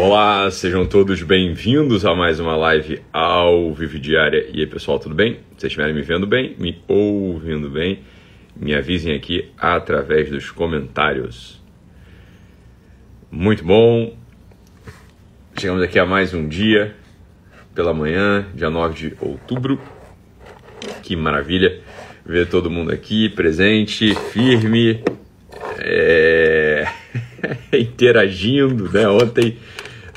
Olá, sejam todos bem-vindos a mais uma live ao vivo diária. E aí, pessoal, tudo bem? Se vocês estiverem me vendo bem, me ouvindo bem, me avisem aqui através dos comentários. Muito bom. Chegamos aqui a mais um dia pela manhã, dia 9 de outubro. Que maravilha ver todo mundo aqui presente, firme, é... interagindo, né? Ontem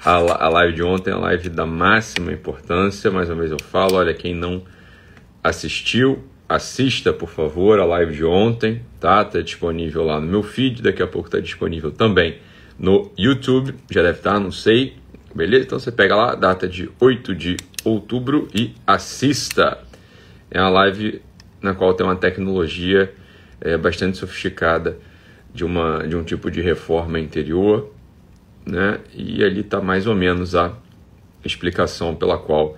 a, a live de ontem é a live da máxima importância, mais uma vez eu falo, olha, quem não assistiu, assista, por favor, a live de ontem, tá? Tá disponível lá no meu feed, daqui a pouco tá disponível também no YouTube, já deve estar, não sei, beleza? Então você pega lá, data de 8 de outubro e assista. É uma live na qual tem uma tecnologia é, bastante sofisticada de, uma, de um tipo de reforma interior, né? E ali está mais ou menos a explicação pela qual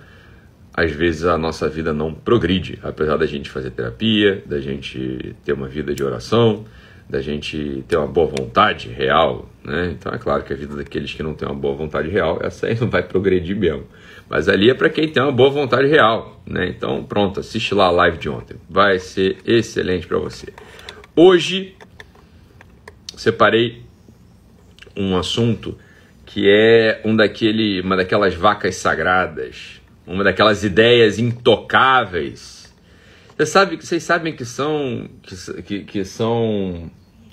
às vezes a nossa vida não progride, apesar da gente fazer terapia, da gente ter uma vida de oração, da gente ter uma boa vontade real, né? Então é claro que a vida daqueles que não têm uma boa vontade real, essa aí não vai progredir mesmo. Mas ali é para quem tem uma boa vontade real, né? Então pronto, assiste lá a live de ontem, vai ser excelente para você. Hoje separei um assunto que é um daquele, uma daquelas vacas sagradas, uma daquelas ideias intocáveis. Você sabe, vocês sabem que são que, que, são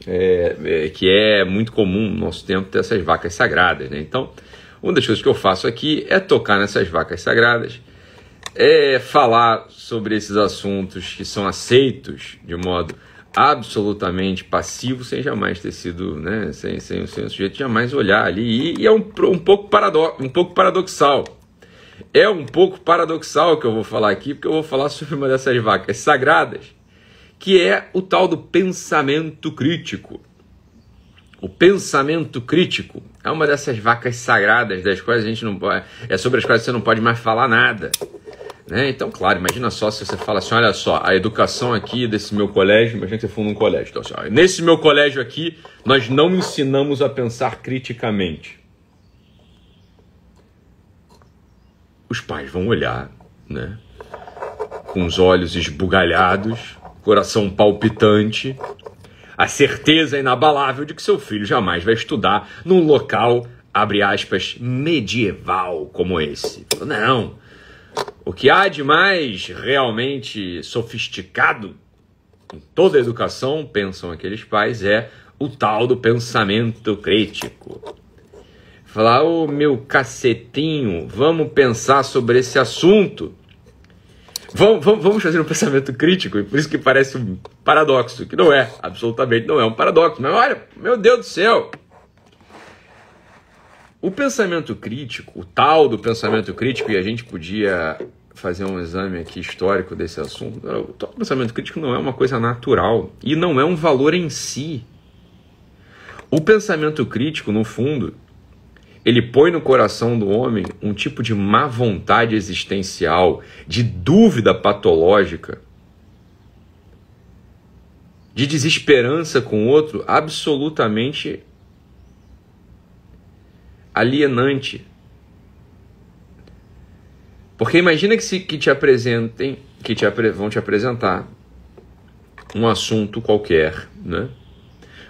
é, é, que é muito comum no nosso tempo ter essas vacas sagradas, né? Então, uma das coisas que eu faço aqui é tocar nessas vacas sagradas, é falar sobre esses assuntos que são aceitos de modo absolutamente passivo sem jamais ter sido, né, sem, sem, sem o sujeito jamais olhar ali. E, e é um, um, pouco um pouco paradoxal. É um pouco paradoxal que eu vou falar aqui, porque eu vou falar sobre uma dessas vacas sagradas, que é o tal do pensamento crítico. O pensamento crítico é uma dessas vacas sagradas das quais a gente não pode, é sobre as quais você não pode mais falar nada. Né? Então, claro, imagina só se você fala assim: olha só, a educação aqui desse meu colégio, imagina que você for num colégio. Então, assim, nesse meu colégio aqui, nós não ensinamos a pensar criticamente. Os pais vão olhar, né? Com os olhos esbugalhados, coração palpitante, a certeza inabalável de que seu filho jamais vai estudar num local, abre aspas, medieval como esse. Não, o que há de mais realmente sofisticado em toda a educação, pensam aqueles pais, é o tal do pensamento crítico. Falar, ô oh, meu cacetinho, vamos pensar sobre esse assunto. Vamos, vamos, vamos fazer um pensamento crítico, e por isso que parece um paradoxo, que não é, absolutamente não é um paradoxo. Mas olha, meu Deus do céu, o pensamento crítico, o tal do pensamento crítico, e a gente podia fazer um exame aqui histórico desse assunto, o tal do pensamento crítico não é uma coisa natural e não é um valor em si. O pensamento crítico, no fundo, ele põe no coração do homem um tipo de má vontade existencial, de dúvida patológica, de desesperança com o outro absolutamente alienante. Porque imagina que, se, que te apresentem, que te, vão te apresentar um assunto qualquer, né?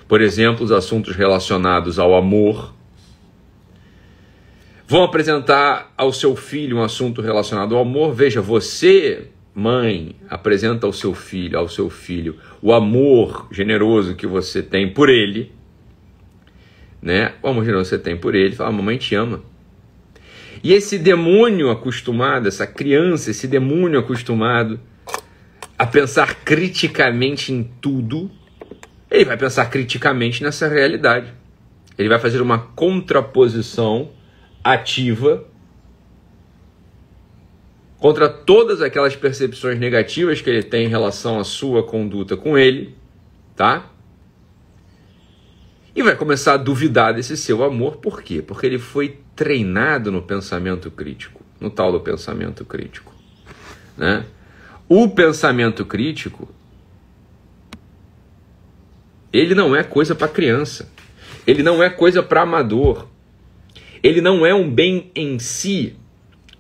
Por exemplo, os assuntos relacionados ao amor. Vão apresentar ao seu filho um assunto relacionado ao amor. Veja, você, mãe, apresenta ao seu filho, ao seu filho, o amor generoso que você tem por ele né? O amor generoso você tem por ele, fala, mamãe te ama. E esse demônio acostumado, essa criança, esse demônio acostumado a pensar criticamente em tudo, ele vai pensar criticamente nessa realidade. Ele vai fazer uma contraposição ativa contra todas aquelas percepções negativas que ele tem em relação à sua conduta com ele, tá? E vai começar a duvidar desse seu amor, por quê? Porque ele foi treinado no pensamento crítico, no tal do pensamento crítico. Né? O pensamento crítico, ele não é coisa para criança, ele não é coisa para amador, ele não é um bem em si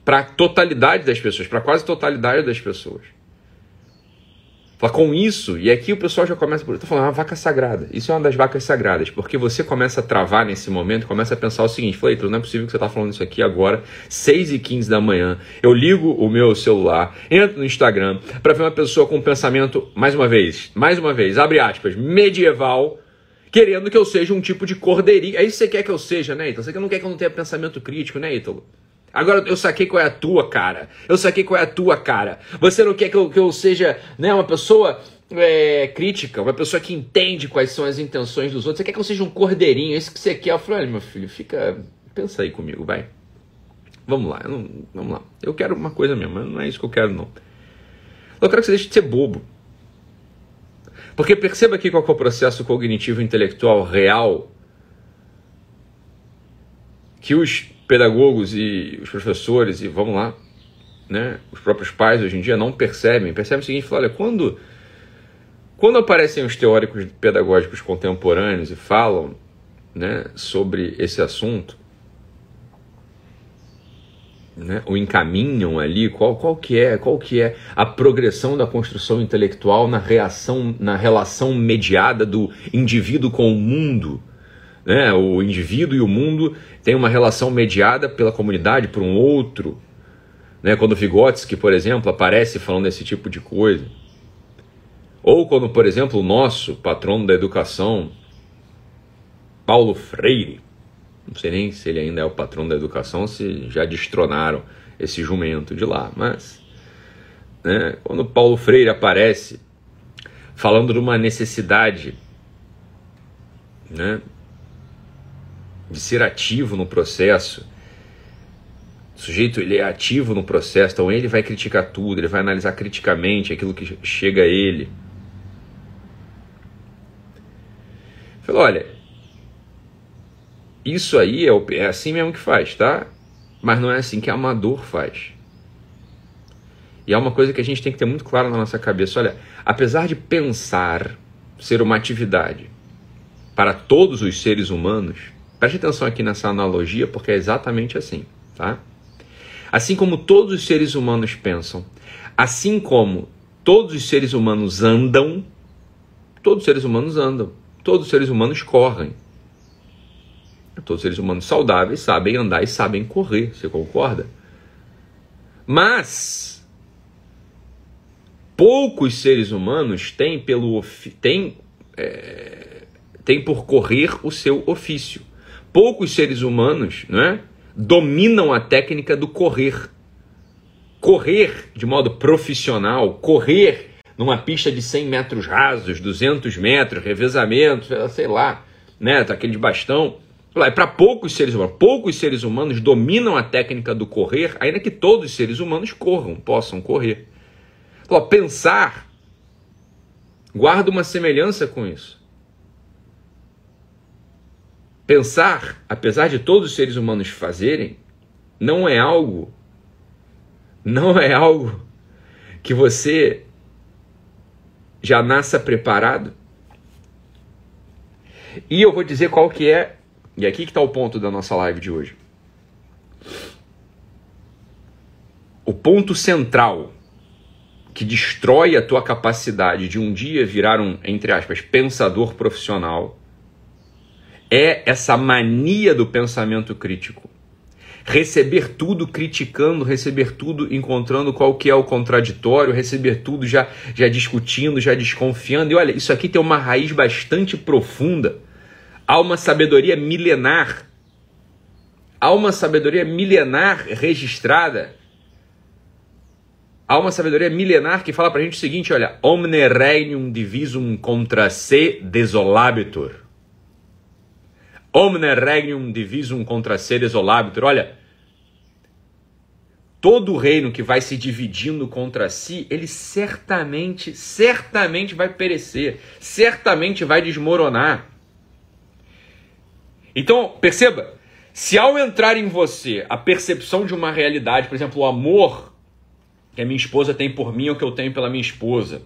para a totalidade das pessoas, para quase totalidade das pessoas. Fala, com isso, e aqui o pessoal já começa por. Estou falando, é uma vaca sagrada. Isso é uma das vacas sagradas, porque você começa a travar nesse momento, começa a pensar o seguinte: Fleito, não é possível que você está falando isso aqui agora, 6 e 15 da manhã. Eu ligo o meu celular, entro no Instagram, para ver uma pessoa com um pensamento, mais uma vez, mais uma vez, abre aspas, medieval, querendo que eu seja um tipo de cordeirinho. É isso que você quer que eu seja, né, Ítalo? Você não quer que eu não tenha pensamento crítico, né, Ítalo? Agora eu saquei qual é a tua cara. Eu saquei qual é a tua cara. Você não quer que eu, que eu seja né, uma pessoa é, crítica, uma pessoa que entende quais são as intenções dos outros. Você quer que eu seja um cordeirinho? É isso que você quer. Eu falei, olha, meu filho, fica. Pensa aí comigo, vai. Vamos lá, não, vamos lá. Eu quero uma coisa mesmo, mas não é isso que eu quero, não. Eu quero que você deixe de ser bobo. Porque perceba aqui qual é o processo cognitivo intelectual real que os pedagogos e os professores e vamos lá, né, os próprios pais hoje em dia não percebem. Percebem o seguinte, olha, quando quando aparecem os teóricos pedagógicos contemporâneos e falam, né, sobre esse assunto, né, o encaminham ali, qual, qual que é, qual que é a progressão da construção intelectual na reação, na relação mediada do indivíduo com o mundo, né? O indivíduo e o mundo têm uma relação mediada pela comunidade, por um outro. Né? Quando Vygotsky, por exemplo, aparece falando esse tipo de coisa. Ou quando, por exemplo, o nosso patrono da educação, Paulo Freire, não sei nem se ele ainda é o patrono da educação, se já destronaram esse jumento de lá, mas né, quando Paulo Freire aparece falando de uma necessidade né, de ser ativo no processo. O sujeito ele é ativo no processo, então ele vai criticar tudo, ele vai analisar criticamente aquilo que chega a ele. Falou, olha, isso aí é, é assim mesmo que faz, tá? Mas não é assim que amador faz. E é uma coisa que a gente tem que ter muito claro na nossa cabeça. Olha, apesar de pensar ser uma atividade para todos os seres humanos, Preste atenção aqui nessa analogia, porque é exatamente assim, tá? Assim como todos os seres humanos pensam, assim como todos os seres humanos andam, todos os seres humanos andam, todos os seres humanos correm. Todos os seres humanos saudáveis sabem andar e sabem correr, você concorda? Mas poucos seres humanos têm pelo têm, é, têm por correr o seu ofício poucos seres humanos né, dominam a técnica do correr. Correr de modo profissional, correr numa pista de 100 metros rasos, 200 metros, revezamento, sei lá, né, aquele de bastão. É para poucos seres humanos, poucos seres humanos dominam a técnica do correr, ainda que todos os seres humanos corram, possam correr. pensar guarda uma semelhança com isso. Pensar, apesar de todos os seres humanos fazerem, não é algo, não é algo que você já nasça preparado. E eu vou dizer qual que é, e aqui que está o ponto da nossa live de hoje. O ponto central que destrói a tua capacidade de um dia virar um, entre aspas, pensador profissional é essa mania do pensamento crítico. Receber tudo criticando, receber tudo encontrando qual que é o contraditório, receber tudo já, já discutindo, já desconfiando. E olha, isso aqui tem uma raiz bastante profunda. Há uma sabedoria milenar. Há uma sabedoria milenar registrada. Há uma sabedoria milenar que fala pra gente o seguinte, olha, omne regnum divisum contra se desolabitur. Omne regnum divisum contra seres olabitur. Olha, todo reino que vai se dividindo contra si, ele certamente, certamente vai perecer, certamente vai desmoronar. Então, perceba, se ao entrar em você a percepção de uma realidade, por exemplo, o amor que a minha esposa tem por mim ou que eu tenho pela minha esposa,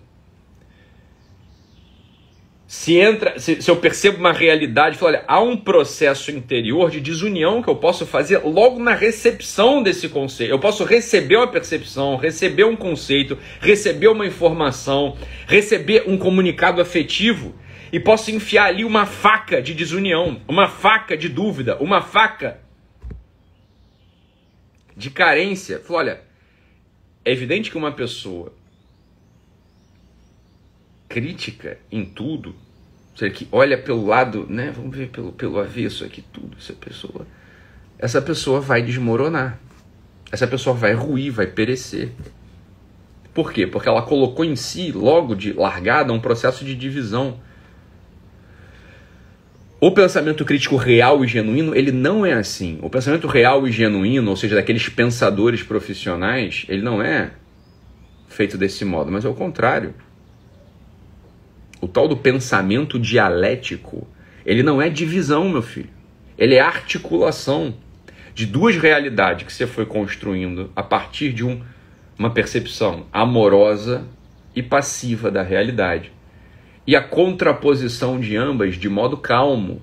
se entra, se, se eu percebo uma realidade, falo, olha, há um processo interior de desunião que eu posso fazer logo na recepção desse conceito. Eu posso receber uma percepção, receber um conceito, receber uma informação, receber um comunicado afetivo e posso enfiar ali uma faca de desunião, uma faca de dúvida, uma faca de carência. Falo, olha, é evidente que uma pessoa crítica em tudo, seja, que olha pelo lado, né? Vamos ver pelo, pelo avesso aqui tudo, essa pessoa. Essa pessoa vai desmoronar. Essa pessoa vai ruir, vai perecer. Por quê? Porque ela colocou em si, logo de largada, um processo de divisão. O pensamento crítico real e genuíno, ele não é assim. O pensamento real e genuíno, ou seja, daqueles pensadores profissionais, ele não é feito desse modo, mas é o contrário. O tal do pensamento dialético, ele não é divisão, meu filho. Ele é articulação de duas realidades que você foi construindo a partir de um, uma percepção amorosa e passiva da realidade. E a contraposição de ambas de modo calmo.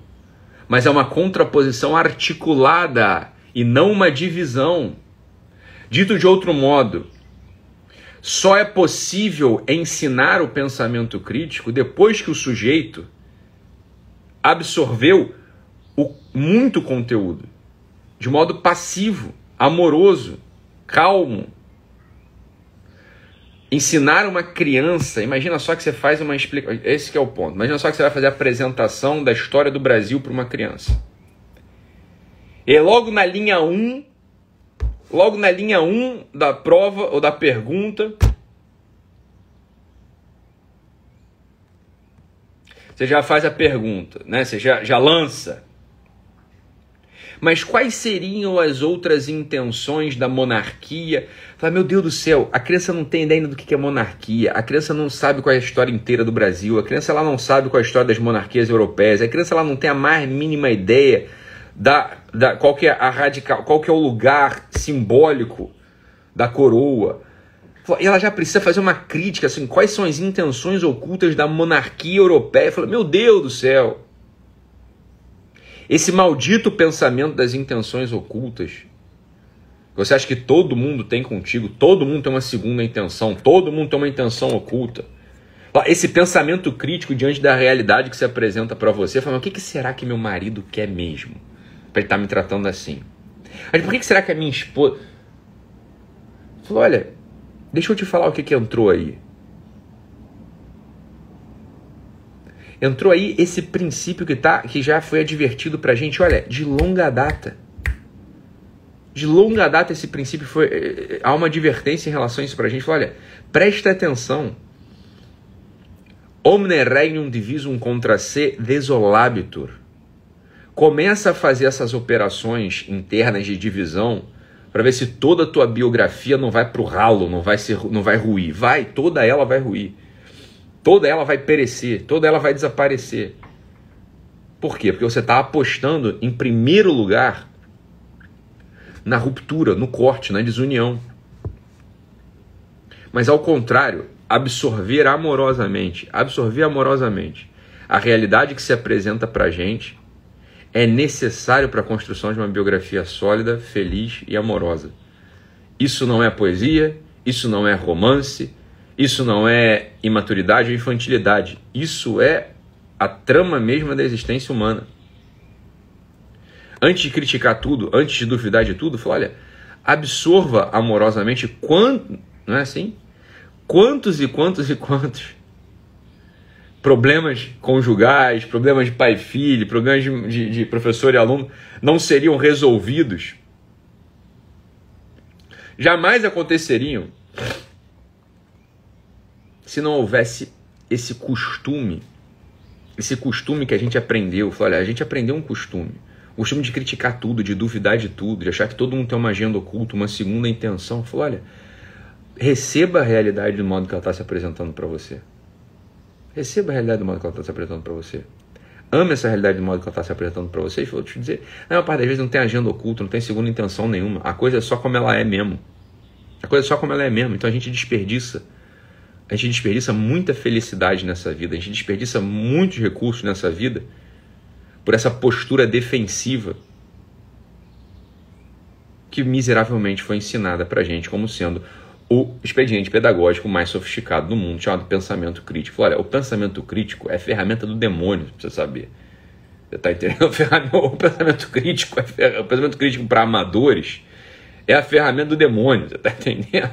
Mas é uma contraposição articulada e não uma divisão. Dito de outro modo, só é possível ensinar o pensamento crítico depois que o sujeito absorveu o, muito conteúdo, de modo passivo, amoroso, calmo. Ensinar uma criança, imagina só que você faz uma explicação, esse é o ponto. Imagina só que você vai fazer a apresentação da história do Brasil para uma criança. E logo na linha 1, logo na linha 1 da prova ou da pergunta, você já faz a pergunta, né? Você já, já lança. Mas quais seriam as outras intenções da monarquia? Fala, meu Deus do céu, a criança não tem ideia do que é monarquia, a criança não sabe qual é a história inteira do Brasil, a criança ela não sabe qual é a história das monarquias europeias, a criança ela não tem a mais mínima ideia da, da qual que é a radical, qual que é o lugar simbólico da coroa. Ela já precisa fazer uma crítica, assim, quais são as intenções ocultas da monarquia europeia. Fala, meu Deus do céu! Esse maldito pensamento das intenções ocultas. Você acha que todo mundo tem contigo, todo mundo tem uma segunda intenção, todo mundo tem uma intenção oculta. Esse pensamento crítico diante da realidade que se apresenta para você, falando, o que, que será que meu marido quer mesmo? para ele estar tá me tratando assim. Mas por que será que a minha esposa. Falou, olha, deixa eu te falar o que, que entrou aí. Entrou aí esse princípio que, tá, que já foi advertido pra gente, olha, de longa data. De longa data esse princípio foi. Eh, eh, há uma advertência em relação a isso pra gente. Falou, olha, presta atenção. Omne regnum divisum contra se desolabitur Começa a fazer essas operações internas de divisão para ver se toda a tua biografia não vai para o ralo, não vai ser, não vai ruir. Vai, toda ela vai ruir. Toda ela vai perecer, toda ela vai desaparecer. Por quê? Porque você está apostando em primeiro lugar na ruptura, no corte, na desunião. Mas ao contrário, absorver amorosamente, absorver amorosamente a realidade que se apresenta para gente é necessário para a construção de uma biografia sólida, feliz e amorosa. Isso não é poesia, isso não é romance, isso não é imaturidade ou infantilidade. Isso é a trama mesma da existência humana. Antes de criticar tudo, antes de duvidar de tudo, fala, olha, absorva amorosamente quanto, não é assim? Quantos e quantos e quantos problemas conjugais, problemas de pai e filho, problemas de, de, de professor e aluno não seriam resolvidos, jamais aconteceriam se não houvesse esse costume, esse costume que a gente aprendeu. Olha, a gente aprendeu um costume, o costume de criticar tudo, de duvidar de tudo, de achar que todo mundo tem uma agenda oculta, uma segunda intenção. Falou, olha, receba a realidade do modo que ela está se apresentando para você. Receba a realidade do modo que ela está se apresentando para você. Ame essa realidade do modo que ela está se apresentando para você. E vou te dizer, a maior parte das vezes não tem agenda oculta, não tem segunda intenção nenhuma. A coisa é só como ela é mesmo. A coisa é só como ela é mesmo. Então a gente desperdiça A gente desperdiça muita felicidade nessa vida, a gente desperdiça muitos recursos nessa vida por essa postura defensiva que miseravelmente foi ensinada pra gente como sendo o expediente pedagógico mais sofisticado do mundo, chamado pensamento crítico. Olha, o pensamento crítico é ferramenta do demônio, pra você saber. Você tá entendendo? O pensamento crítico é o pensamento crítico para amadores é a ferramenta do demônio, você tá entendendo?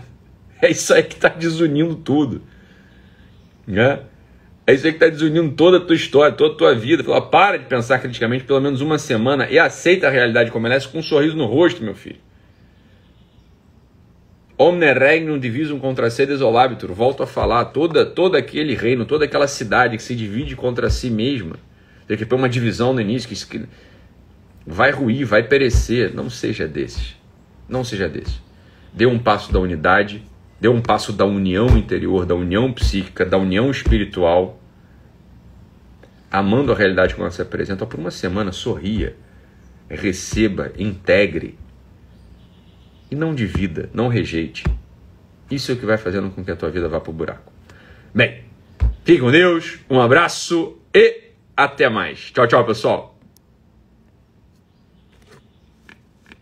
É isso aí que está desunindo tudo. Né? É isso aí que está desunindo toda a tua história, toda a tua vida. Fala, para de pensar criticamente pelo menos uma semana e aceita a realidade como ela é com um sorriso no rosto, meu filho. Omne regnum divisum contra se desolabitur. Volto a falar, toda, todo aquele reino, toda aquela cidade que se divide contra si mesma, tem que ter uma divisão no início que vai ruir, vai perecer. Não seja desses. Não seja desses. Dê um passo da unidade, dê um passo da união interior, da união psíquica, da união espiritual, amando a realidade como ela se apresenta. Por uma semana, sorria, receba, integre, e não divida, não rejeite. Isso é o que vai fazendo com que a tua vida vá para o buraco. Bem, fique com Deus, um abraço e até mais. Tchau, tchau, pessoal.